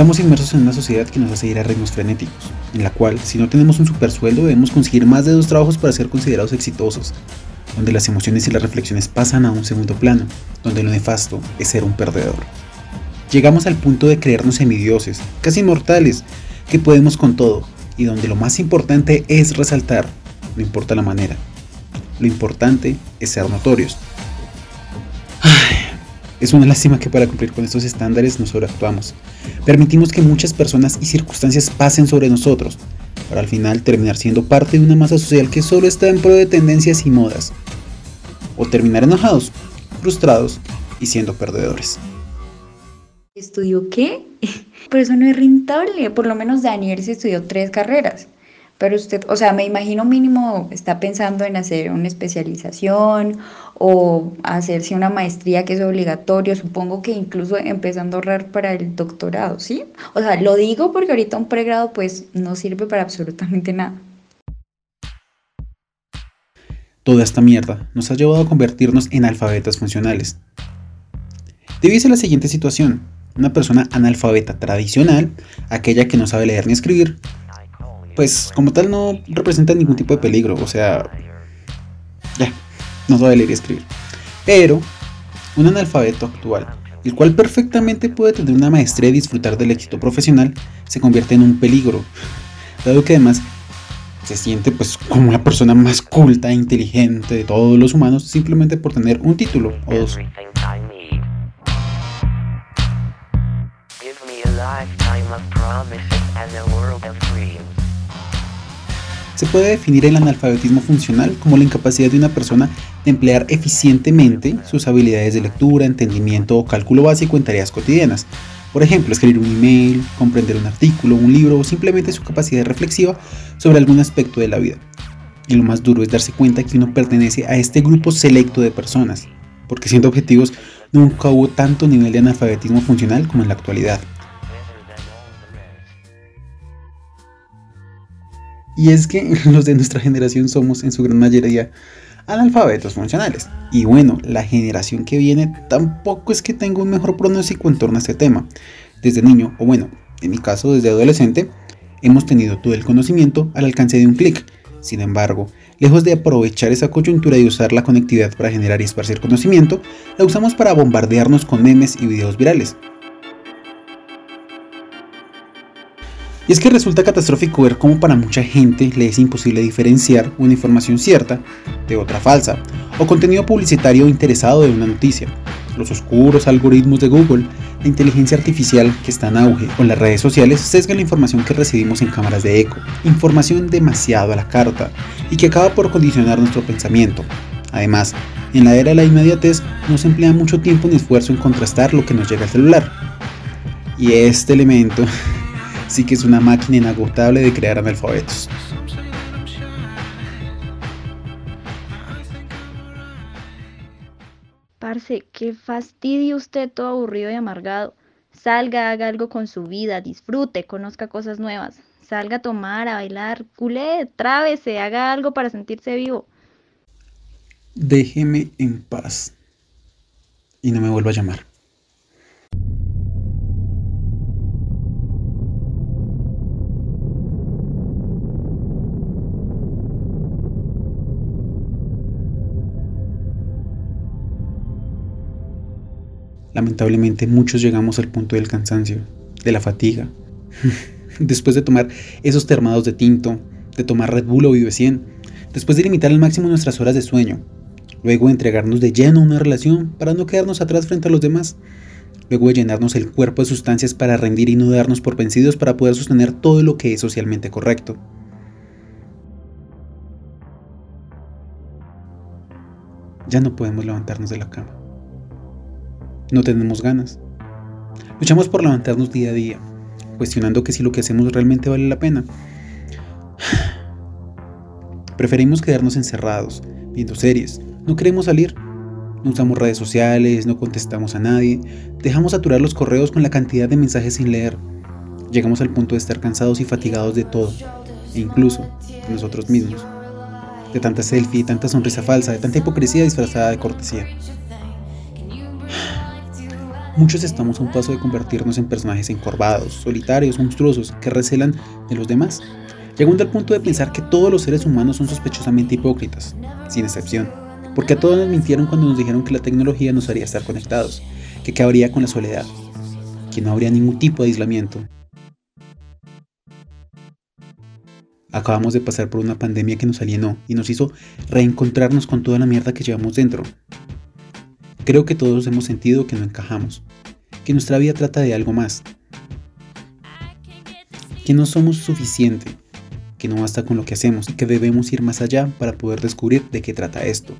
Estamos inmersos en una sociedad que nos hace ir a ritmos frenéticos, en la cual, si no tenemos un supersueldo, debemos conseguir más de dos trabajos para ser considerados exitosos, donde las emociones y las reflexiones pasan a un segundo plano, donde lo nefasto es ser un perdedor. Llegamos al punto de creernos semidioses, casi inmortales, que podemos con todo, y donde lo más importante es resaltar, no importa la manera. Lo importante es ser notorios. Es una lástima que para cumplir con estos estándares nos sobreactuamos. Permitimos que muchas personas y circunstancias pasen sobre nosotros, para al final terminar siendo parte de una masa social que solo está en pro de tendencias y modas. O terminar enojados, frustrados y siendo perdedores. ¿Estudió qué? Pero eso no es rentable. Por lo menos Daniel se estudió tres carreras. Pero usted, o sea, me imagino mínimo está pensando en hacer una especialización o hacerse una maestría que es obligatorio, supongo que incluso empezando a ahorrar para el doctorado, ¿sí? O sea, lo digo porque ahorita un pregrado pues no sirve para absolutamente nada. Toda esta mierda nos ha llevado a convertirnos en alfabetas funcionales. Debiese la siguiente situación. Una persona analfabeta tradicional, aquella que no sabe leer ni escribir, pues como tal no representa ningún tipo de peligro, o sea, no sabe leer y escribir. Pero un analfabeto actual, el cual perfectamente puede tener una maestría y disfrutar del éxito profesional, se convierte en un peligro, dado que además se siente pues como la persona más culta e inteligente de todos los humanos simplemente por tener un título o dos. Se puede definir el analfabetismo funcional como la incapacidad de una persona de emplear eficientemente sus habilidades de lectura, entendimiento o cálculo básico en tareas cotidianas. Por ejemplo, escribir un email, comprender un artículo, un libro o simplemente su capacidad reflexiva sobre algún aspecto de la vida. Y lo más duro es darse cuenta que uno pertenece a este grupo selecto de personas, porque siendo objetivos, nunca hubo tanto nivel de analfabetismo funcional como en la actualidad. Y es que los de nuestra generación somos en su gran mayoría analfabetos funcionales. Y bueno, la generación que viene tampoco es que tenga un mejor pronóstico en torno a este tema. Desde niño, o bueno, en mi caso desde adolescente, hemos tenido todo el conocimiento al alcance de un clic. Sin embargo, lejos de aprovechar esa coyuntura y usar la conectividad para generar y esparcir conocimiento, la usamos para bombardearnos con memes y videos virales, Y es que resulta catastrófico ver cómo para mucha gente le es imposible diferenciar una información cierta de otra falsa, o contenido publicitario interesado de una noticia. Los oscuros algoritmos de Google, la inteligencia artificial que está en auge o las redes sociales sesgan la información que recibimos en cámaras de eco, información demasiado a la carta y que acaba por condicionar nuestro pensamiento. Además, en la era de la inmediatez no se emplea mucho tiempo ni esfuerzo en contrastar lo que nos llega al celular. Y este elemento sí que es una máquina inagotable de crear analfabetos. Parce, qué fastidio usted todo aburrido y amargado. Salga, haga algo con su vida, disfrute, conozca cosas nuevas. Salga a tomar, a bailar, culé, trábese, haga algo para sentirse vivo. Déjeme en paz. Y no me vuelva a llamar. Lamentablemente muchos llegamos al punto del cansancio, de la fatiga. después de tomar esos termados de tinto, de tomar Red Bull o Vive 100, después de limitar al máximo nuestras horas de sueño, luego de entregarnos de lleno a una relación para no quedarnos atrás frente a los demás, luego de llenarnos el cuerpo de sustancias para rendir y no darnos por vencidos para poder sostener todo lo que es socialmente correcto. Ya no podemos levantarnos de la cama no tenemos ganas. Luchamos por levantarnos día a día, cuestionando que si lo que hacemos realmente vale la pena. Preferimos quedarnos encerrados, viendo series, no queremos salir, no usamos redes sociales, no contestamos a nadie, dejamos saturar los correos con la cantidad de mensajes sin leer. Llegamos al punto de estar cansados y fatigados de todo, e incluso de nosotros mismos. De tanta selfie, tanta sonrisa falsa, de tanta hipocresía disfrazada de cortesía. Muchos estamos a un paso de convertirnos en personajes encorvados, solitarios, monstruosos, que recelan de los demás, llegando al punto de pensar que todos los seres humanos son sospechosamente hipócritas, sin excepción, porque a todos nos mintieron cuando nos dijeron que la tecnología nos haría estar conectados, que cabría con la soledad, que no habría ningún tipo de aislamiento. Acabamos de pasar por una pandemia que nos alienó y nos hizo reencontrarnos con toda la mierda que llevamos dentro. Creo que todos hemos sentido que no encajamos, que nuestra vida trata de algo más, que no somos suficiente, que no basta con lo que hacemos y que debemos ir más allá para poder descubrir de qué trata esto.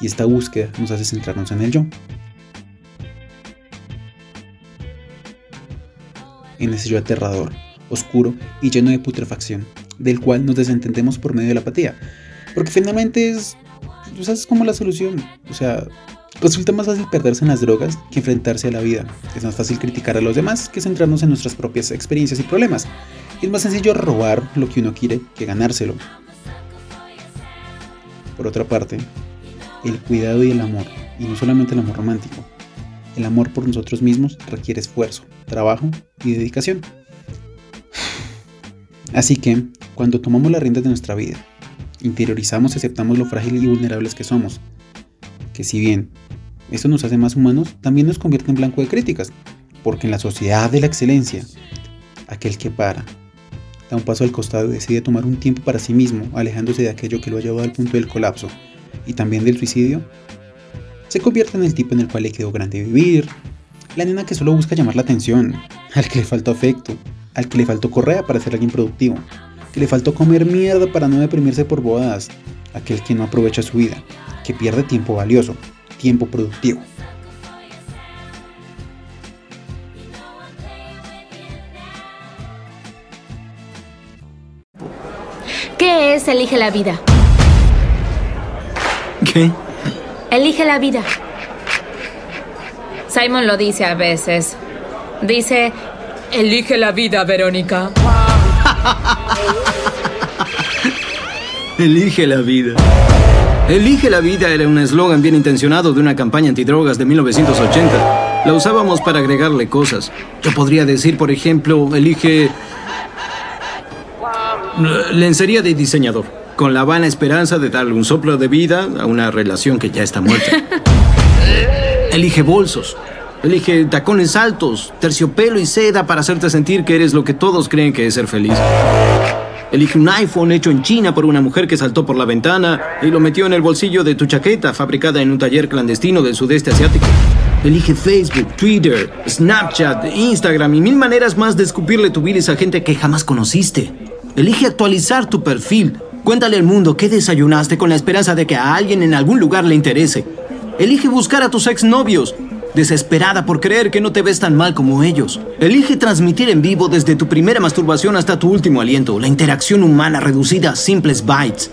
Y esta búsqueda nos hace centrarnos en el yo. En ese yo aterrador, oscuro y lleno de putrefacción, del cual nos desentendemos por medio de la apatía. Porque finalmente es, pues, es como la solución. O sea, resulta más fácil perderse en las drogas que enfrentarse a la vida. Es más fácil criticar a los demás que centrarnos en nuestras propias experiencias y problemas. Es más sencillo robar lo que uno quiere que ganárselo. Por otra parte, el cuidado y el amor, y no solamente el amor romántico, el amor por nosotros mismos requiere esfuerzo, trabajo y dedicación. Así que, cuando tomamos las riendas de nuestra vida, interiorizamos y aceptamos lo frágil y vulnerables que somos, que si bien esto nos hace más humanos, también nos convierte en blanco de críticas, porque en la sociedad de la excelencia, aquel que para, da un paso al costado y decide tomar un tiempo para sí mismo, alejándose de aquello que lo ha llevado al punto del colapso y también del suicidio, se convierte en el tipo en el cual le quedó grande vivir, la nena que solo busca llamar la atención, al que le faltó afecto, al que le faltó correa para ser alguien productivo, que le faltó comer mierda para no deprimirse por bodas, aquel que no aprovecha su vida, que pierde tiempo valioso, tiempo productivo. ¿Qué es Elige la vida? ¿Qué? Elige la vida. Simon lo dice a veces. Dice, elige la vida, Verónica. Elige la vida. Elige la vida era un eslogan bien intencionado de una campaña antidrogas de 1980. La usábamos para agregarle cosas. Yo podría decir, por ejemplo, elige lencería de diseñador, con la vana esperanza de darle un soplo de vida a una relación que ya está muerta. Elige bolsos. Elige tacones altos, terciopelo y seda para hacerte sentir que eres lo que todos creen que es ser feliz. Elige un iPhone hecho en China por una mujer que saltó por la ventana y lo metió en el bolsillo de tu chaqueta fabricada en un taller clandestino del sudeste asiático. Elige Facebook, Twitter, Snapchat, Instagram y mil maneras más de escupirle tu bilis a gente que jamás conociste. Elige actualizar tu perfil. Cuéntale al mundo qué desayunaste con la esperanza de que a alguien en algún lugar le interese. Elige buscar a tus exnovios, desesperada por creer que no te ves tan mal como ellos. Elige transmitir en vivo desde tu primera masturbación hasta tu último aliento, la interacción humana reducida a simples bytes.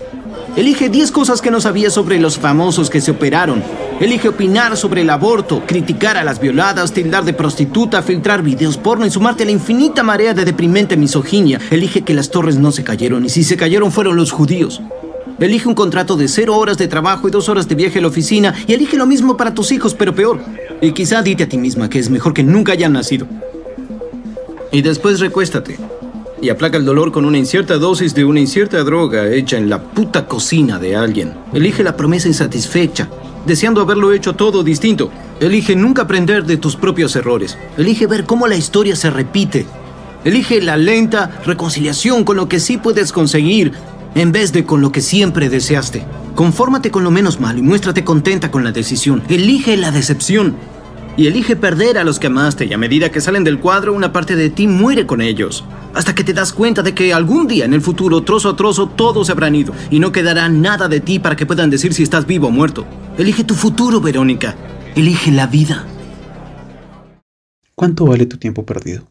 Elige 10 cosas que no sabías sobre los famosos que se operaron. Elige opinar sobre el aborto, criticar a las violadas, tildar de prostituta, filtrar videos porno y sumarte a la infinita marea de deprimente misoginia. Elige que las torres no se cayeron y si se cayeron fueron los judíos. Elige un contrato de cero horas de trabajo y dos horas de viaje a la oficina y elige lo mismo para tus hijos, pero peor. Y quizá dite a ti misma que es mejor que nunca hayan nacido. Y después recuéstate y aplaca el dolor con una incierta dosis de una incierta droga hecha en la puta cocina de alguien. Elige la promesa insatisfecha, deseando haberlo hecho todo distinto. Elige nunca aprender de tus propios errores. Elige ver cómo la historia se repite. Elige la lenta reconciliación con lo que sí puedes conseguir en vez de con lo que siempre deseaste. Confórmate con lo menos malo y muéstrate contenta con la decisión. Elige la decepción. Y elige perder a los que amaste y a medida que salen del cuadro una parte de ti muere con ellos. Hasta que te das cuenta de que algún día en el futuro, trozo a trozo, todos se habrán ido y no quedará nada de ti para que puedan decir si estás vivo o muerto. Elige tu futuro, Verónica. Elige la vida. ¿Cuánto vale tu tiempo perdido?